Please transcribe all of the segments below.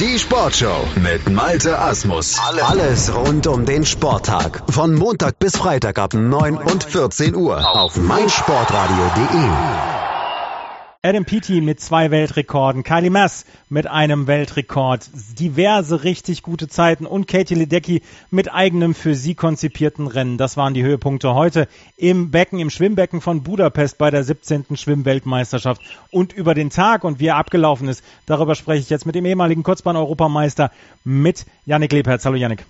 Die Sportshow mit Malte Asmus. Alles rund um den Sporttag. Von Montag bis Freitag ab 9 und 14 Uhr auf meinsportradio.de. Adam Peaty mit zwei Weltrekorden, Kylie Mass mit einem Weltrekord, diverse richtig gute Zeiten und Katie Ledecky mit eigenem für sie konzipierten Rennen. Das waren die Höhepunkte heute im Becken, im Schwimmbecken von Budapest bei der 17. Schwimmweltmeisterschaft und über den Tag und wie er abgelaufen ist. Darüber spreche ich jetzt mit dem ehemaligen Kurzbahn-Europameister mit Yannick Lebherz. Hallo Yannick.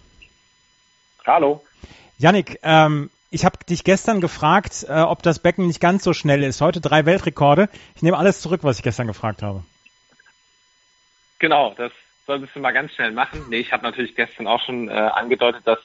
Hallo. Yannick, ähm, ich habe dich gestern gefragt, äh, ob das Becken nicht ganz so schnell ist. Heute drei Weltrekorde. Ich nehme alles zurück, was ich gestern gefragt habe. Genau, das solltest du mal ganz schnell machen. Nee, ich habe natürlich gestern auch schon äh, angedeutet, dass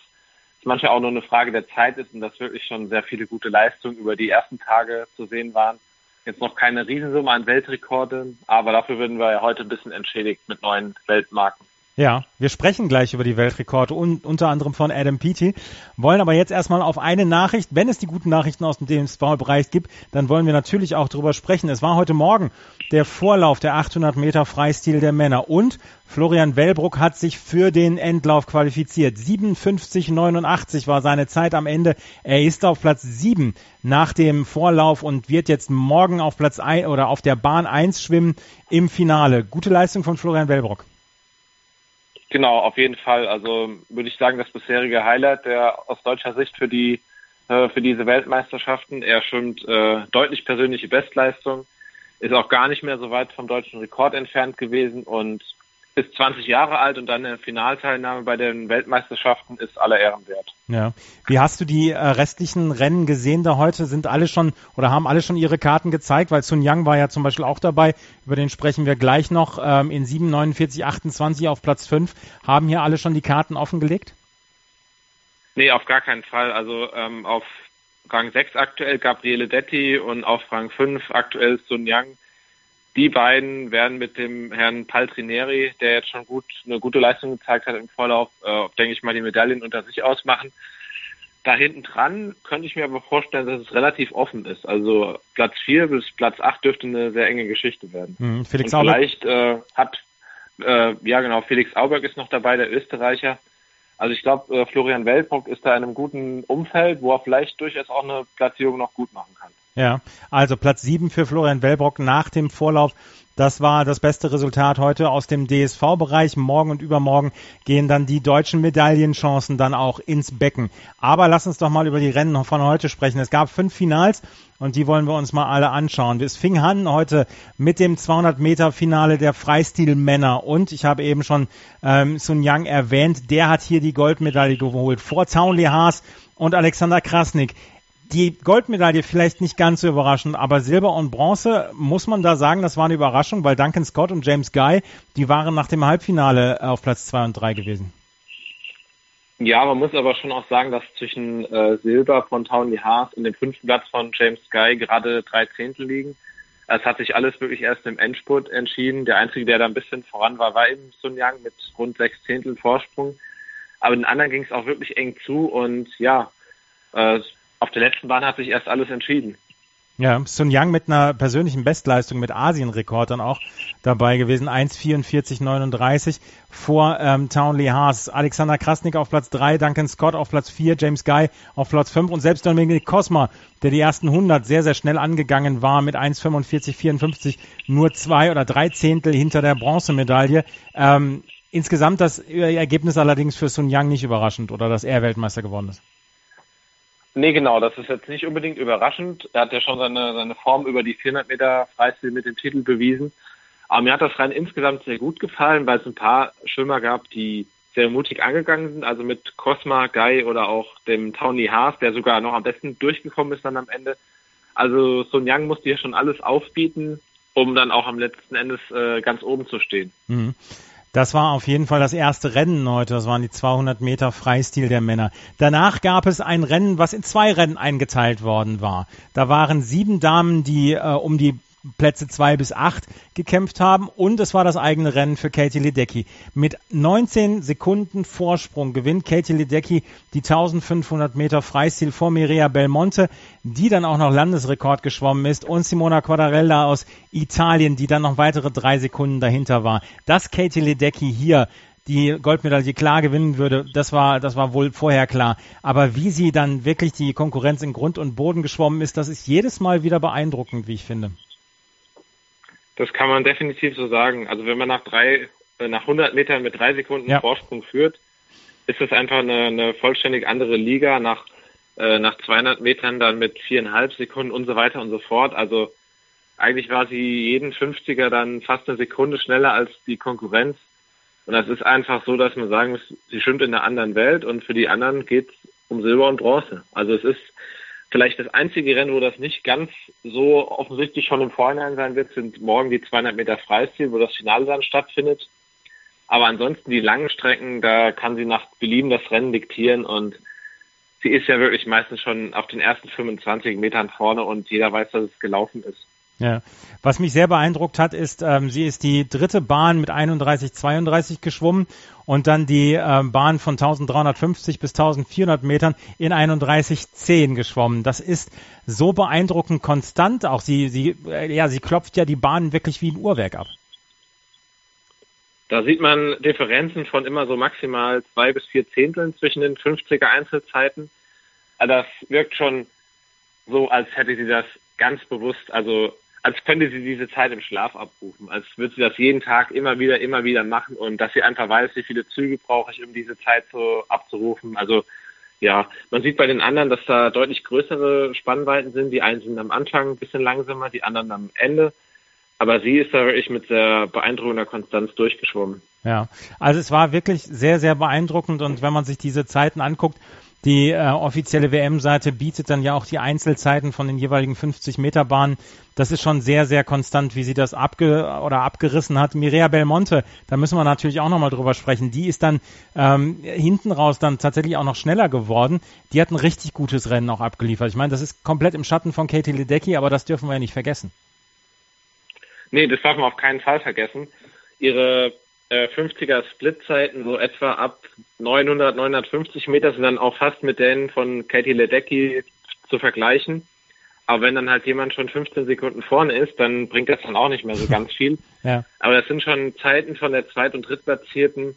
es manchmal auch nur eine Frage der Zeit ist und dass wirklich schon sehr viele gute Leistungen über die ersten Tage zu sehen waren. Jetzt noch keine Riesensumme an Weltrekorden, aber dafür würden wir ja heute ein bisschen entschädigt mit neuen Weltmarken. Ja, wir sprechen gleich über die Weltrekorde und unter anderem von Adam Peaty, wollen aber jetzt erstmal auf eine Nachricht, wenn es die guten Nachrichten aus dem DMV-Bereich gibt, dann wollen wir natürlich auch darüber sprechen. Es war heute Morgen der Vorlauf der 800 Meter Freistil der Männer und Florian Wellbruck hat sich für den Endlauf qualifiziert. 57,89 war seine Zeit am Ende. Er ist auf Platz 7 nach dem Vorlauf und wird jetzt morgen auf Platz 1 oder auf der Bahn 1 schwimmen im Finale. Gute Leistung von Florian Wellbruck. Genau, auf jeden Fall. Also würde ich sagen, das bisherige Highlight der aus deutscher Sicht für die äh, für diese Weltmeisterschaften. Er schwimmt äh, deutlich persönliche Bestleistung, ist auch gar nicht mehr so weit vom deutschen Rekord entfernt gewesen und ist 20 Jahre alt und dann eine Finalteilnahme bei den Weltmeisterschaften ist aller Ehren wert. Ja. Wie hast du die äh, restlichen Rennen gesehen da heute? Sind alle schon oder haben alle schon ihre Karten gezeigt? Weil Sun Yang war ja zum Beispiel auch dabei, über den sprechen wir gleich noch. Ähm, in 7, 49, 28 auf Platz 5. Haben hier alle schon die Karten offengelegt? Nee, auf gar keinen Fall. Also ähm, auf Rang 6 aktuell Gabriele Detti und auf Rang 5 aktuell Sun Yang die beiden werden mit dem Herrn Paltrineri, der jetzt schon gut eine gute Leistung gezeigt hat im Vorlauf, äh, denke ich mal, die Medaillen unter sich ausmachen. Da hinten dran könnte ich mir aber vorstellen, dass es relativ offen ist. Also Platz 4 bis Platz 8 dürfte eine sehr enge Geschichte werden. Mhm, Felix Und vielleicht äh, hat, äh, ja genau, Felix Auberg ist noch dabei, der Österreicher. Also ich glaube, äh, Florian Wellbrock ist da in einem guten Umfeld, wo er vielleicht durchaus auch eine Platzierung noch gut machen kann. Ja, also Platz 7 für Florian Wellbrock nach dem Vorlauf. Das war das beste Resultat heute aus dem DSV-Bereich. Morgen und übermorgen gehen dann die deutschen Medaillenchancen dann auch ins Becken. Aber lass uns doch mal über die Rennen von heute sprechen. Es gab fünf Finals und die wollen wir uns mal alle anschauen. Es fing an heute mit dem 200 Meter Finale der Freistil-Männer und ich habe eben schon ähm, Sun Yang erwähnt, der hat hier die Goldmedaille geholt vor Townley Haas und Alexander Krasnik die Goldmedaille vielleicht nicht ganz so überraschend, aber Silber und Bronze, muss man da sagen, das war eine Überraschung, weil Duncan Scott und James Guy, die waren nach dem Halbfinale auf Platz zwei und drei gewesen. Ja, man muss aber schon auch sagen, dass zwischen äh, Silber von Townley Haas und dem fünften Platz von James Guy gerade drei Zehntel liegen. Es hat sich alles wirklich erst im Endspurt entschieden. Der Einzige, der da ein bisschen voran war, war eben Sun Yang mit rund sechs Zehntel Vorsprung. Aber den anderen ging es auch wirklich eng zu und ja, äh, auf der letzten Bahn hat sich erst alles entschieden. Ja, Sun Yang mit einer persönlichen Bestleistung mit Asienrekord dann auch dabei gewesen. 1,44,39 vor ähm, Townley Haas. Alexander Krasnik auf Platz 3, Duncan Scott auf Platz 4, James Guy auf Platz 5 und selbst Dominik Kosma, der die ersten 100 sehr, sehr schnell angegangen war mit 1,45,54, nur zwei oder drei Zehntel hinter der Bronzemedaille. Ähm, insgesamt das Ergebnis allerdings für Sun Yang nicht überraschend oder dass er Weltmeister geworden ist. Nee, genau, das ist jetzt nicht unbedingt überraschend. Er hat ja schon seine, seine Form über die 400 Meter Freistil mit dem Titel bewiesen. Aber mir hat das Rennen insgesamt sehr gut gefallen, weil es ein paar Schwimmer gab, die sehr mutig angegangen sind, also mit Cosma, Guy oder auch dem Tony Haas, der sogar noch am besten durchgekommen ist dann am Ende. Also Sun Yang musste hier schon alles aufbieten, um dann auch am letzten Endes äh, ganz oben zu stehen. Mhm. Das war auf jeden Fall das erste Rennen heute. Das waren die 200 Meter Freistil der Männer. Danach gab es ein Rennen, was in zwei Rennen eingeteilt worden war. Da waren sieben Damen, die äh, um die Plätze zwei bis acht gekämpft haben und es war das eigene Rennen für Katie Ledecky. Mit 19 Sekunden Vorsprung gewinnt Katie Ledecky die 1500 Meter Freistil vor Mireia Belmonte, die dann auch noch Landesrekord geschwommen ist und Simona Quadarella aus Italien, die dann noch weitere drei Sekunden dahinter war. Dass Katie Ledecky hier die Goldmedaille klar gewinnen würde, das war, das war wohl vorher klar. Aber wie sie dann wirklich die Konkurrenz in Grund und Boden geschwommen ist, das ist jedes Mal wieder beeindruckend, wie ich finde. Das kann man definitiv so sagen. Also wenn man nach drei, äh, nach 100 Metern mit drei Sekunden ja. Vorsprung führt, ist es einfach eine, eine vollständig andere Liga. Nach, äh, nach 200 Metern dann mit viereinhalb Sekunden und so weiter und so fort. Also eigentlich war sie jeden 50er dann fast eine Sekunde schneller als die Konkurrenz. Und das ist einfach so, dass man sagen muss, sie schwimmt in einer anderen Welt und für die anderen geht es um Silber und Bronze. Also es ist vielleicht das einzige Rennen, wo das nicht ganz so offensichtlich schon im Vorhinein sein wird, sind morgen die 200 Meter Freistil, wo das Finale dann stattfindet. Aber ansonsten die langen Strecken, da kann sie nach Belieben das Rennen diktieren und sie ist ja wirklich meistens schon auf den ersten 25 Metern vorne und jeder weiß, dass es gelaufen ist. Ja. Was mich sehr beeindruckt hat, ist, ähm, sie ist die dritte Bahn mit 31,32 geschwommen und dann die ähm, Bahn von 1350 bis 1400 Metern in 31,10 geschwommen. Das ist so beeindruckend konstant. Auch sie, sie, äh, ja, sie klopft ja die Bahn wirklich wie ein Uhrwerk ab. Da sieht man Differenzen von immer so maximal zwei bis vier Zehnteln zwischen den 50er Einzelzeiten. Das wirkt schon so, als hätte sie das ganz bewusst, also als könnte sie diese Zeit im Schlaf abrufen, als würde sie das jeden Tag immer wieder, immer wieder machen und dass sie einfach weiß, wie viele Züge brauche ich, um diese Zeit so abzurufen. Also ja, man sieht bei den anderen, dass da deutlich größere Spannweiten sind. Die einen sind am Anfang ein bisschen langsamer, die anderen am Ende. Aber sie ist da wirklich mit sehr beeindruckender Konstanz durchgeschwommen. Ja, also es war wirklich sehr, sehr beeindruckend und wenn man sich diese Zeiten anguckt, die äh, offizielle WM-Seite bietet dann ja auch die Einzelzeiten von den jeweiligen 50 Meter Bahnen. Das ist schon sehr, sehr konstant, wie sie das abge oder abgerissen hat. Mireia Belmonte, da müssen wir natürlich auch nochmal drüber sprechen. Die ist dann ähm, hinten raus dann tatsächlich auch noch schneller geworden. Die hat ein richtig gutes Rennen auch abgeliefert. Ich meine, das ist komplett im Schatten von Katie Ledecky, aber das dürfen wir ja nicht vergessen. Nee, das darf man auf keinen Fall vergessen. Ihre 50er äh, Splitzeiten, so etwa ab 900, 950 Meter sind dann auch fast mit denen von Katie Ledecky zu vergleichen. Aber wenn dann halt jemand schon 15 Sekunden vorne ist, dann bringt das dann auch nicht mehr so ganz viel. ja. Aber das sind schon Zeiten von der Zweit- und Drittplatzierten.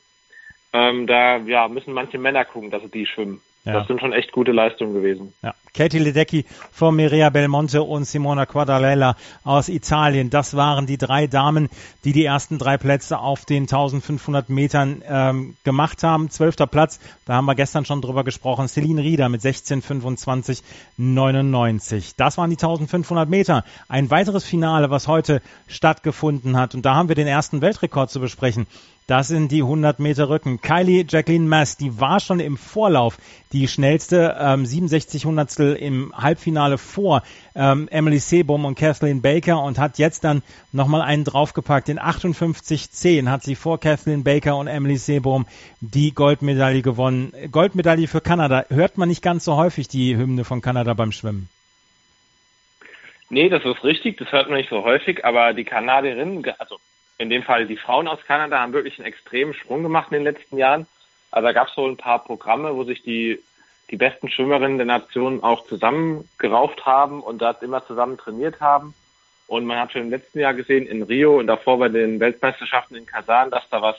Ähm, da ja, müssen manche Männer gucken, dass sie die schwimmen. Ja. Das sind schon echt gute Leistungen gewesen. Ja. Katie Ledecky von Mireia Belmonte und Simona Quadarella aus Italien. Das waren die drei Damen, die die ersten drei Plätze auf den 1500 Metern ähm, gemacht haben. Zwölfter Platz, da haben wir gestern schon drüber gesprochen, Celine Rieder mit 16,25,99. Das waren die 1500 Meter. Ein weiteres Finale, was heute stattgefunden hat. Und da haben wir den ersten Weltrekord zu besprechen. Das sind die 100 Meter Rücken. Kylie Jacqueline Mass, die war schon im Vorlauf die schnellste, ähm, 67 Hundertstel im Halbfinale vor ähm, Emily Seebohm und Kathleen Baker und hat jetzt dann nochmal einen draufgepackt. In 58,10 hat sie vor Kathleen Baker und Emily Seebohm die Goldmedaille gewonnen. Goldmedaille für Kanada. Hört man nicht ganz so häufig die Hymne von Kanada beim Schwimmen. Nee, das ist richtig, das hört man nicht so häufig, aber die Kanaderinnen, also in dem Fall die Frauen aus Kanada haben wirklich einen extremen Sprung gemacht in den letzten Jahren. Also da gab es wohl ein paar Programme, wo sich die, die besten Schwimmerinnen der Nation auch zusammengerauft haben und da immer zusammen trainiert haben. Und man hat schon im letzten Jahr gesehen in Rio und davor bei den Weltmeisterschaften in Kasan, dass da was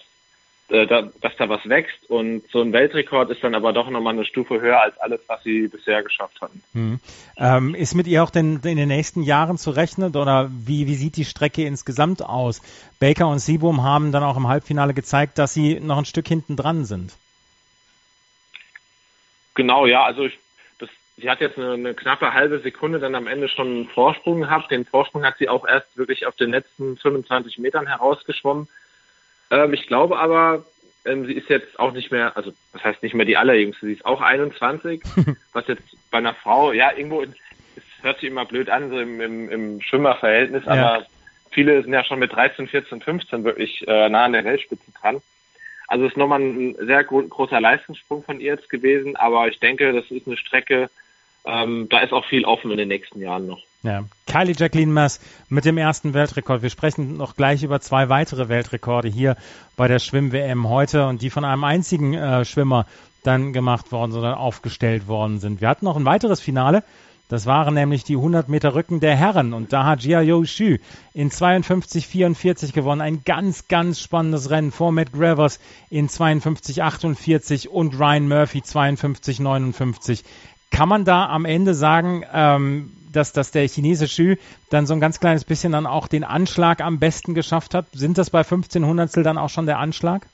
äh, da, dass da was wächst und so ein Weltrekord ist dann aber doch nochmal eine Stufe höher als alles, was sie bisher geschafft hatten. Hm. Ähm, ist mit ihr auch denn in den nächsten Jahren zu rechnen oder wie, wie sieht die Strecke insgesamt aus? Baker und Siebum haben dann auch im Halbfinale gezeigt, dass sie noch ein Stück hinten dran sind. Genau, ja, also ich, das, sie hat jetzt eine, eine knappe halbe Sekunde dann am Ende schon einen Vorsprung gehabt. Den Vorsprung hat sie auch erst wirklich auf den letzten 25 Metern herausgeschwommen. Ähm, ich glaube aber, ähm, sie ist jetzt auch nicht mehr, also das heißt nicht mehr die allerjüngste, sie ist auch 21, was jetzt bei einer Frau, ja, irgendwo, es hört sich immer blöd an, so im, im, im Schwimmerverhältnis, ja. aber viele sind ja schon mit 13, 14, 15 wirklich äh, nah an der Weltspitze dran. Also es ist nochmal ein sehr großer Leistungssprung von ihr jetzt gewesen, aber ich denke, das ist eine Strecke, ähm, da ist auch viel offen in den nächsten Jahren noch. Ja, Kylie Jacqueline Mass mit dem ersten Weltrekord. Wir sprechen noch gleich über zwei weitere Weltrekorde hier bei der Schwimm-WM heute und die von einem einzigen äh, Schwimmer dann gemacht worden, sondern aufgestellt worden sind. Wir hatten noch ein weiteres Finale. Das waren nämlich die 100 Meter Rücken der Herren und da hat Jia Xu in 52,44 gewonnen. Ein ganz, ganz spannendes Rennen vor Matt Gravers in 52,48 und Ryan Murphy 52,59. Kann man da am Ende sagen, ähm, dass, dass der Chinese Xu dann so ein ganz kleines bisschen dann auch den Anschlag am besten geschafft hat? Sind das bei 15 Hundertstel dann auch schon der Anschlag?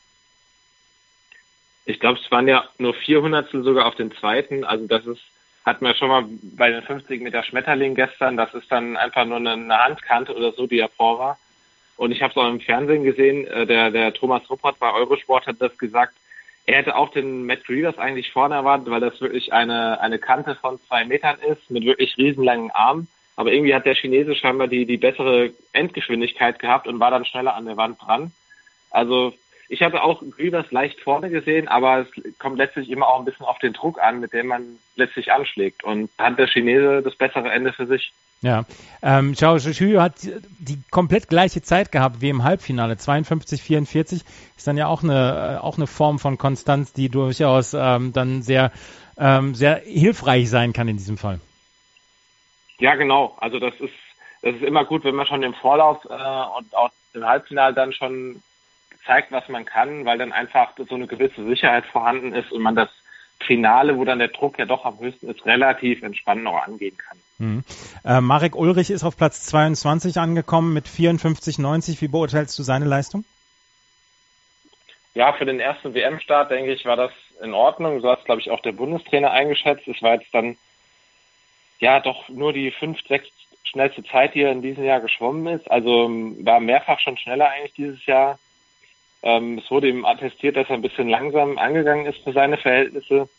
Ich glaube, es waren ja nur vier Hundertstel sogar auf den zweiten. Also das ist, hatten wir schon mal bei den 50 Meter Schmetterling gestern. Das ist dann einfach nur eine, Handkante oder so, die vor war. Und ich habe es auch im Fernsehen gesehen. Äh, der, der Thomas Ruppert bei Eurosport hat das gesagt. Er hätte auch den Matt Reavers eigentlich vorne erwartet, weil das wirklich eine, eine Kante von zwei Metern ist, mit wirklich riesenlangen Armen. Aber irgendwie hat der Chinese scheinbar die, die bessere Endgeschwindigkeit gehabt und war dann schneller an der Wand dran. Also ich habe auch Reavers leicht vorne gesehen, aber es kommt letztlich immer auch ein bisschen auf den Druck an, mit dem man letztlich anschlägt. Und hat der Chinese das bessere Ende für sich. Ja, ähm, Zhao Zhu hat die komplett gleiche Zeit gehabt wie im Halbfinale, 52, 44. Ist dann ja auch eine, äh, auch eine Form von Konstanz, die durchaus ähm, dann sehr, ähm, sehr hilfreich sein kann in diesem Fall. Ja, genau. Also das ist, das ist immer gut, wenn man schon im Vorlauf äh, und auch im Halbfinale dann schon zeigt, was man kann, weil dann einfach so eine gewisse Sicherheit vorhanden ist und man das Finale, wo dann der Druck ja doch am höchsten ist, relativ entspannt noch angehen kann. Mhm. Äh, Marek Ulrich ist auf Platz 22 angekommen mit 54,90. Wie beurteilst du seine Leistung? Ja, für den ersten WM-Start, denke ich, war das in Ordnung. So hat es, glaube ich, auch der Bundestrainer eingeschätzt. Es war jetzt dann ja doch nur die fünf, sechs schnellste Zeit, die er in diesem Jahr geschwommen ist. Also ähm, war mehrfach schon schneller eigentlich dieses Jahr. Ähm, es wurde ihm attestiert, dass er ein bisschen langsam angegangen ist für seine Verhältnisse.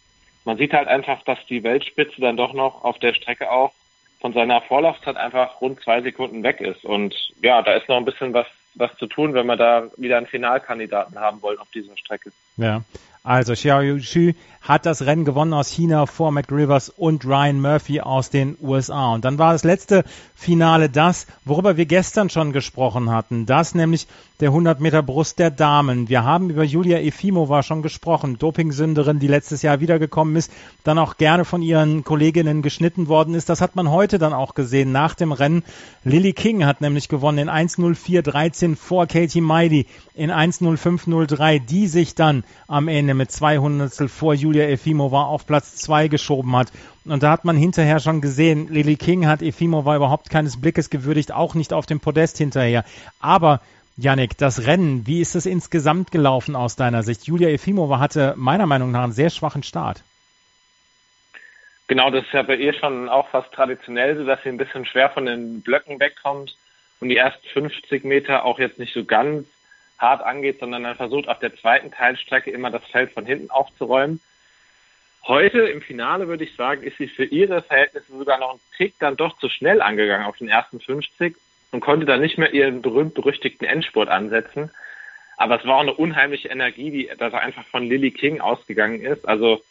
Man sieht halt einfach, dass die Weltspitze dann doch noch auf der Strecke auch von seiner Vorlaufzeit einfach rund zwei Sekunden weg ist. Und ja, da ist noch ein bisschen was, was zu tun, wenn wir da wieder einen Finalkandidaten haben wollen auf dieser Strecke. Ja, also Xiao Xu hat das Rennen gewonnen aus China vor Matt Rivers und Ryan Murphy aus den USA. Und dann war das letzte Finale das, worüber wir gestern schon gesprochen hatten. Das nämlich der 100 Meter Brust der Damen. Wir haben über Julia Efimova schon gesprochen, Dopingsünderin, die letztes Jahr wiedergekommen ist, dann auch gerne von ihren Kolleginnen geschnitten worden ist. Das hat man heute dann auch gesehen nach dem Rennen. Lily King hat nämlich gewonnen in 1.04.13 vor Katie Meidi in 1.05.03, die sich dann am Ende mit 200 vor Julia Efimova auf Platz 2 geschoben hat. Und da hat man hinterher schon gesehen, Lily King hat Efimova überhaupt keines Blickes gewürdigt, auch nicht auf dem Podest hinterher. Aber Janik, das Rennen, wie ist es insgesamt gelaufen aus deiner Sicht? Julia Efimova hatte meiner Meinung nach einen sehr schwachen Start. Genau, das ist ja bei ihr schon auch fast traditionell so, dass sie ein bisschen schwer von den Blöcken wegkommt und die ersten 50 Meter auch jetzt nicht so ganz hart angeht, sondern dann versucht auf der zweiten Teilstrecke immer das Feld von hinten aufzuräumen. Heute im Finale würde ich sagen, ist sie für ihre Verhältnisse sogar noch einen Tick dann doch zu schnell angegangen auf den ersten 50 und konnte dann nicht mehr ihren berühmt-berüchtigten Endspurt ansetzen. Aber es war auch eine unheimliche Energie, die da einfach von Lily King ausgegangen ist. Also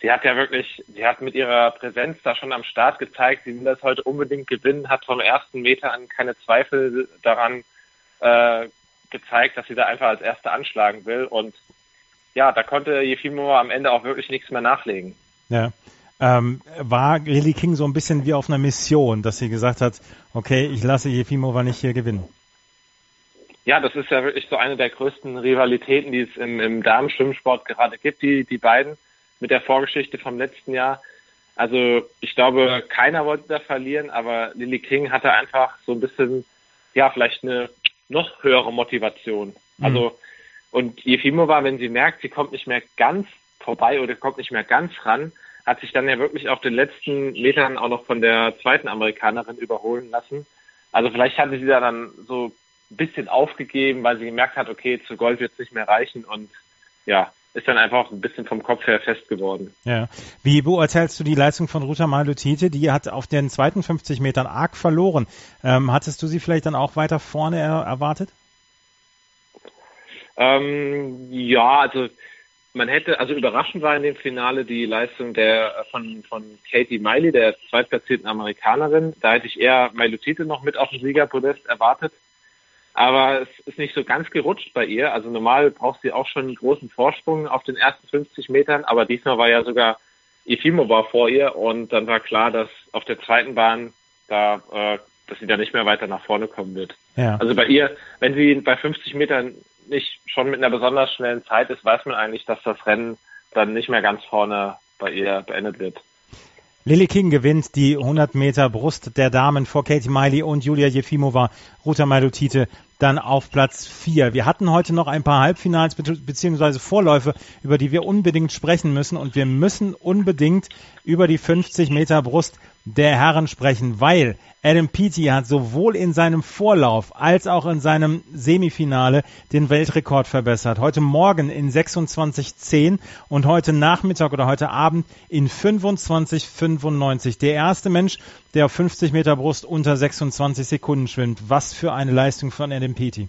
sie hat ja wirklich, sie hat mit ihrer Präsenz da schon am Start gezeigt, sie will das heute unbedingt gewinnen, hat vom ersten Meter an keine Zweifel daran äh, gezeigt, dass sie da einfach als Erste anschlagen will. Und ja, da konnte Jefimova am Ende auch wirklich nichts mehr nachlegen. Ja ähm, war Lily King so ein bisschen wie auf einer Mission, dass sie gesagt hat, okay, ich lasse Jefimova nicht hier gewinnen. Ja, das ist ja wirklich so eine der größten Rivalitäten, die es im, im Damenschwimmsport gerade gibt, die, die beiden mit der Vorgeschichte vom letzten Jahr. Also ich glaube, keiner wollte da verlieren, aber Lily King hatte einfach so ein bisschen, ja, vielleicht eine noch höhere Motivation. Mhm. Also und Jefimova, wenn sie merkt, sie kommt nicht mehr ganz vorbei oder kommt nicht mehr ganz ran, hat sich dann ja wirklich auf den letzten Metern auch noch von der zweiten Amerikanerin überholen lassen. Also vielleicht hatte sie da dann so ein bisschen aufgegeben, weil sie gemerkt hat, okay, zu Gold wird es nicht mehr reichen und ja, ist dann einfach ein bisschen vom Kopf her fest geworden. Ja. Wie beurteilst du die Leistung von Ruta Malutite? Die hat auf den zweiten 50 Metern arg verloren. Ähm, hattest du sie vielleicht dann auch weiter vorne er erwartet? Ähm, ja, also man hätte, also überraschend war in dem Finale die Leistung der von, von Katie Miley, der zweitplatzierten Amerikanerin. Da hätte ich eher Mailutite noch mit auf dem Siegerpodest erwartet. Aber es ist nicht so ganz gerutscht bei ihr. Also normal braucht sie auch schon einen großen Vorsprung auf den ersten 50 Metern, aber diesmal war ja sogar Efimova vor ihr und dann war klar, dass auf der zweiten Bahn da, äh, dass sie da nicht mehr weiter nach vorne kommen wird. Ja. Also bei ihr, wenn sie bei 50 Metern nicht schon mit einer besonders schnellen Zeit ist, weiß man eigentlich, dass das Rennen dann nicht mehr ganz vorne bei ihr beendet wird. Lily King gewinnt die 100 Meter Brust der Damen vor Katie Miley und Julia Jefimova, Ruta Mailutite dann auf Platz 4. Wir hatten heute noch ein paar Halbfinals bzw. Vorläufe, über die wir unbedingt sprechen müssen und wir müssen unbedingt über die 50 Meter Brust der Herren sprechen, weil Adam Peaty hat sowohl in seinem Vorlauf als auch in seinem Semifinale den Weltrekord verbessert. Heute Morgen in 26,10 und heute Nachmittag oder heute Abend in 25,95. Der erste Mensch, der auf 50 Meter Brust unter 26 Sekunden schwimmt. Was für eine Leistung von Adam Peaty.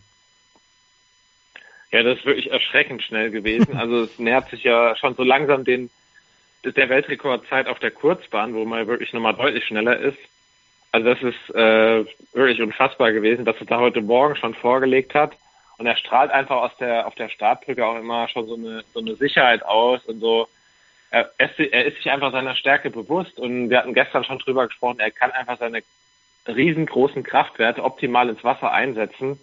Ja, das ist wirklich erschreckend schnell gewesen. Also es nähert sich ja schon so langsam den der Weltrekordzeit auf der Kurzbahn, wo man wirklich nochmal deutlich schneller ist. Also das ist äh, wirklich unfassbar gewesen, dass er da heute Morgen schon vorgelegt hat. Und er strahlt einfach aus der auf der Startbrücke auch immer schon so eine so eine Sicherheit aus und so. Er, er ist sich einfach seiner Stärke bewusst und wir hatten gestern schon drüber gesprochen. Er kann einfach seine riesengroßen Kraftwerte optimal ins Wasser einsetzen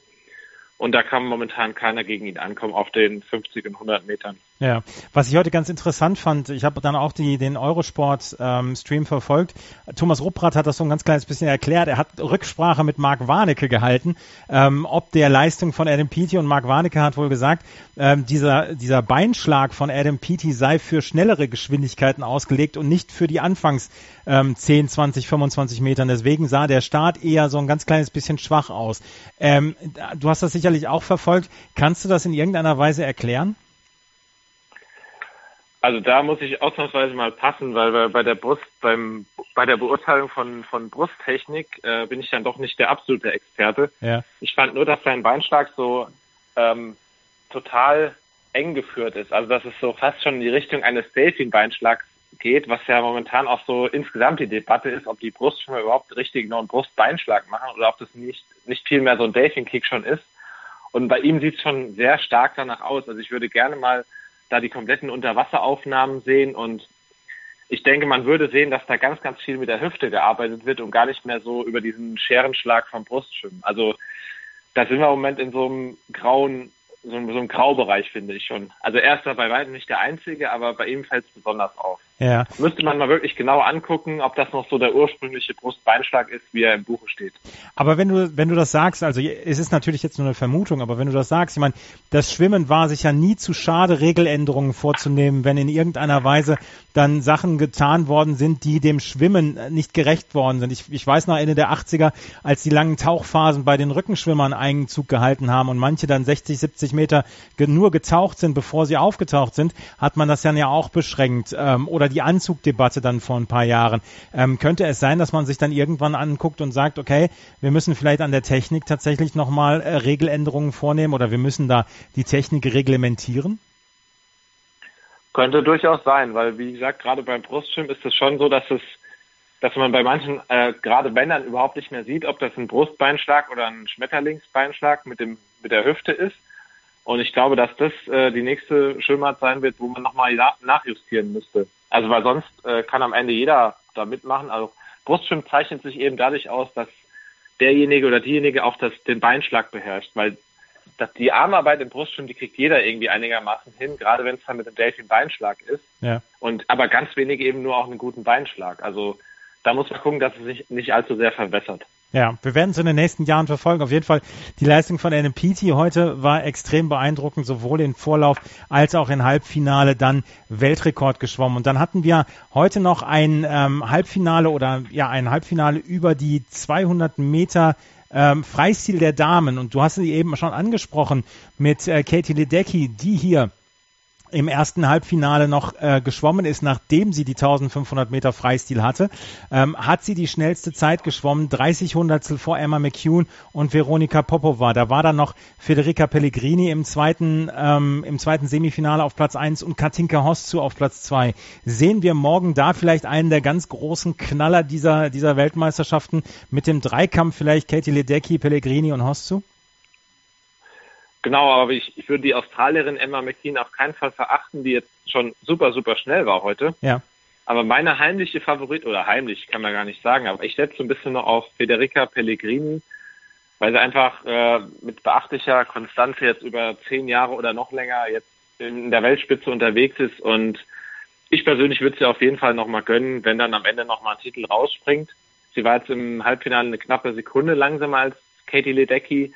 und da kann momentan keiner gegen ihn ankommen auf den 50 und 100 Metern. Ja, was ich heute ganz interessant fand, ich habe dann auch die, den Eurosport-Stream ähm, verfolgt. Thomas Rupprath hat das so ein ganz kleines bisschen erklärt. Er hat Rücksprache mit Marc Warnecke gehalten, ähm, ob der Leistung von Adam Peaty und Marc Warnecke hat wohl gesagt, ähm, dieser, dieser Beinschlag von Adam Peaty sei für schnellere Geschwindigkeiten ausgelegt und nicht für die Anfangs ähm, 10, 20, 25 Metern. Deswegen sah der Start eher so ein ganz kleines bisschen schwach aus. Ähm, du hast das sicherlich auch verfolgt. Kannst du das in irgendeiner Weise erklären? Also da muss ich ausnahmsweise mal passen, weil bei der Brust, beim, bei der Beurteilung von, von Brusttechnik äh, bin ich dann doch nicht der absolute Experte. Ja. Ich fand nur, dass sein Beinschlag so ähm, total eng geführt ist. Also dass es so fast schon in die Richtung eines Delfin-Beinschlags geht, was ja momentan auch so insgesamt die Debatte ist, ob die Brust schon mal überhaupt richtig noch einen Brustbeinschlag machen oder ob das nicht, nicht viel mehr so ein Delfin-Kick schon ist. Und bei ihm sieht es schon sehr stark danach aus. Also ich würde gerne mal da die kompletten Unterwasseraufnahmen sehen und ich denke, man würde sehen, dass da ganz, ganz viel mit der Hüfte gearbeitet wird und gar nicht mehr so über diesen Scherenschlag vom Brustschwimmen. Also da sind wir im Moment in so einem grauen, so einem, so einem Graubereich, finde ich schon. Also er ist da bei weitem nicht der Einzige, aber bei ihm fällt es besonders auf. Ja. Müsste man mal wirklich genau angucken, ob das noch so der ursprüngliche Brustbeinschlag ist, wie er im Buche steht. Aber wenn du, wenn du das sagst, also es ist natürlich jetzt nur eine Vermutung, aber wenn du das sagst, ich meine, das Schwimmen war sich ja nie zu schade, Regeländerungen vorzunehmen, wenn in irgendeiner Weise dann Sachen getan worden sind, die dem Schwimmen nicht gerecht worden sind. Ich, ich weiß noch Ende der 80er, als die langen Tauchphasen bei den Rückenschwimmern Eigenzug gehalten haben und manche dann 60, 70 Meter nur getaucht sind, bevor sie aufgetaucht sind, hat man das dann ja auch beschränkt. Ähm, oder die Anzugdebatte dann vor ein paar Jahren. Ähm, könnte es sein, dass man sich dann irgendwann anguckt und sagt, okay, wir müssen vielleicht an der Technik tatsächlich nochmal äh, Regeländerungen vornehmen oder wir müssen da die Technik reglementieren? Könnte durchaus sein, weil wie gesagt, gerade beim Brustschwimmen ist es schon so, dass es, dass man bei manchen, äh, gerade Männern überhaupt nicht mehr sieht, ob das ein Brustbeinschlag oder ein Schmetterlingsbeinschlag mit dem mit der Hüfte ist. Und ich glaube, dass das äh, die nächste Schwimmart sein wird, wo man nochmal nachjustieren müsste. Also weil sonst äh, kann am Ende jeder da mitmachen. Also Brustschwimmen zeichnet sich eben dadurch aus, dass derjenige oder diejenige auch das, den Beinschlag beherrscht, weil dass die Armarbeit im Brustschwimmen, die kriegt jeder irgendwie einigermaßen hin, gerade wenn es dann mit dem Delfin Beinschlag ist. Ja. Und aber ganz wenige eben nur auch einen guten Beinschlag. Also da muss man gucken, dass es sich nicht allzu sehr verwässert. Ja, wir werden es in den nächsten Jahren verfolgen. Auf jeden Fall die Leistung von Peaty heute war extrem beeindruckend, sowohl in Vorlauf als auch in Halbfinale dann Weltrekord geschwommen. Und dann hatten wir heute noch ein ähm, Halbfinale oder ja ein Halbfinale über die 200 Meter ähm, Freistil der Damen. Und du hast sie eben schon angesprochen mit äh, Katie Ledecky, die hier im ersten Halbfinale noch äh, geschwommen ist, nachdem sie die 1500 Meter Freistil hatte, ähm, hat sie die schnellste Zeit geschwommen, 30 Hundertstel vor Emma McCune und Veronika Popova. Da war dann noch Federica Pellegrini im zweiten, ähm, im zweiten Semifinale auf Platz 1 und Katinka Hoszu auf Platz 2. Sehen wir morgen da vielleicht einen der ganz großen Knaller dieser, dieser Weltmeisterschaften mit dem Dreikampf vielleicht Katie Ledecky, Pellegrini und Hoszu? Genau, aber ich, ich würde die Australierin Emma McKean auf keinen Fall verachten, die jetzt schon super, super schnell war heute. Ja. Aber meine heimliche Favorit, oder heimlich kann man gar nicht sagen, aber ich setze ein bisschen noch auf Federica Pellegrini, weil sie einfach äh, mit beachtlicher Konstanz jetzt über zehn Jahre oder noch länger jetzt in der Weltspitze unterwegs ist und ich persönlich würde sie auf jeden Fall nochmal gönnen, wenn dann am Ende nochmal ein Titel rausspringt. Sie war jetzt im Halbfinale eine knappe Sekunde langsamer als Katie Ledecky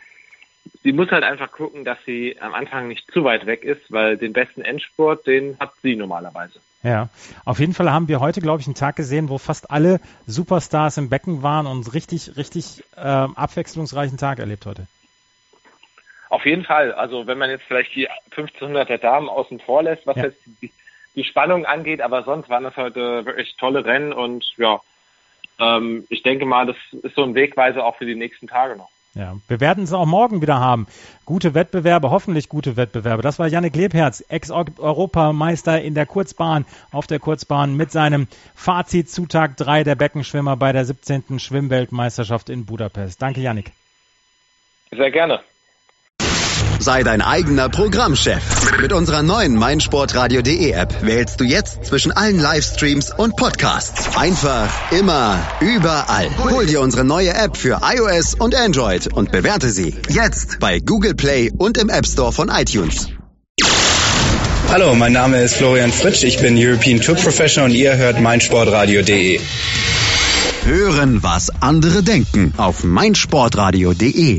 sie muss halt einfach gucken, dass sie am Anfang nicht zu weit weg ist, weil den besten Endspurt, den hat sie normalerweise. Ja, auf jeden Fall haben wir heute, glaube ich, einen Tag gesehen, wo fast alle Superstars im Becken waren und richtig, richtig äh, abwechslungsreichen Tag erlebt heute. Auf jeden Fall. Also wenn man jetzt vielleicht die 1500 der Damen außen vor lässt, was ja. jetzt die, die, Spannung angeht, aber sonst waren das heute wirklich tolle Rennen und ja, ähm, ich denke mal, das ist so ein Wegweiser auch für die nächsten Tage noch. Ja, wir werden es auch morgen wieder haben. Gute Wettbewerbe, hoffentlich gute Wettbewerbe. Das war Janik Lebherz, Ex-Europameister in der Kurzbahn, auf der Kurzbahn mit seinem Fazit zu Tag 3 der Beckenschwimmer bei der 17. Schwimmweltmeisterschaft in Budapest. Danke, Janik. Sehr gerne. Sei dein eigener Programmchef. Mit unserer neuen meinsportradio.de App wählst du jetzt zwischen allen Livestreams und Podcasts. Einfach, immer, überall. Hol dir unsere neue App für iOS und Android und bewerte sie jetzt bei Google Play und im App Store von iTunes. Hallo, mein Name ist Florian Fritsch, ich bin European Tour Professional und ihr hört meinsportradio.de. Hören, was andere denken auf meinsportradio.de.